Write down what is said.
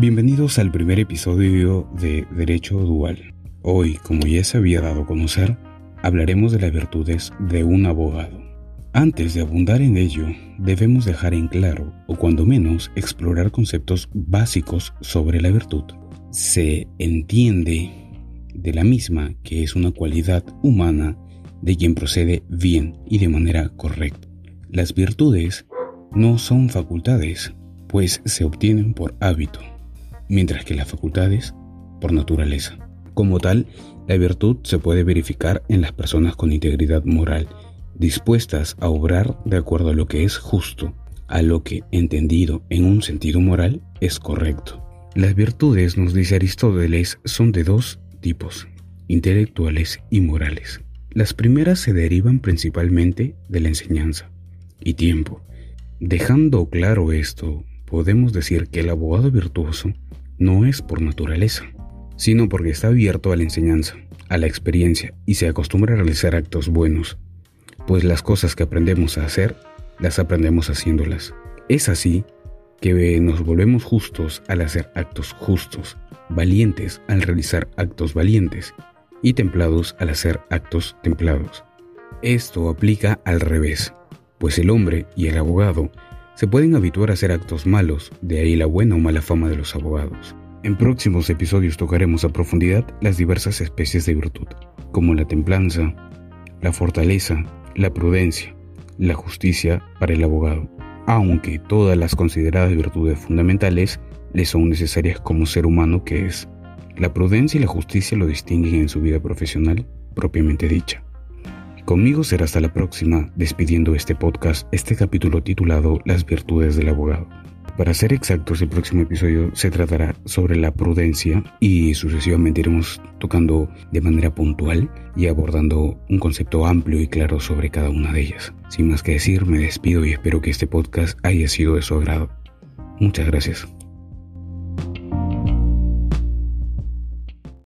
Bienvenidos al primer episodio de Derecho Dual. Hoy, como ya se había dado a conocer, hablaremos de las virtudes de un abogado. Antes de abundar en ello, debemos dejar en claro, o cuando menos, explorar conceptos básicos sobre la virtud. Se entiende de la misma que es una cualidad humana de quien procede bien y de manera correcta. Las virtudes no son facultades, pues se obtienen por hábito, mientras que las facultades por naturaleza. Como tal, la virtud se puede verificar en las personas con integridad moral, dispuestas a obrar de acuerdo a lo que es justo, a lo que, entendido en un sentido moral, es correcto. Las virtudes, nos dice Aristóteles, son de dos tipos, intelectuales y morales. Las primeras se derivan principalmente de la enseñanza y tiempo. Dejando claro esto, podemos decir que el abogado virtuoso no es por naturaleza, sino porque está abierto a la enseñanza, a la experiencia y se acostumbra a realizar actos buenos, pues las cosas que aprendemos a hacer, las aprendemos haciéndolas. Es así que nos volvemos justos al hacer actos justos, valientes al realizar actos valientes y templados al hacer actos templados. Esto aplica al revés, pues el hombre y el abogado se pueden habituar a hacer actos malos, de ahí la buena o mala fama de los abogados. En próximos episodios tocaremos a profundidad las diversas especies de virtud, como la templanza, la fortaleza, la prudencia, la justicia para el abogado, aunque todas las consideradas virtudes fundamentales le son necesarias como ser humano que es. La prudencia y la justicia lo distinguen en su vida profesional propiamente dicha. Conmigo será hasta la próxima, despidiendo este podcast, este capítulo titulado Las virtudes del abogado. Para ser exactos, el próximo episodio se tratará sobre la prudencia y sucesivamente iremos tocando de manera puntual y abordando un concepto amplio y claro sobre cada una de ellas. Sin más que decir, me despido y espero que este podcast haya sido de su agrado. Muchas gracias.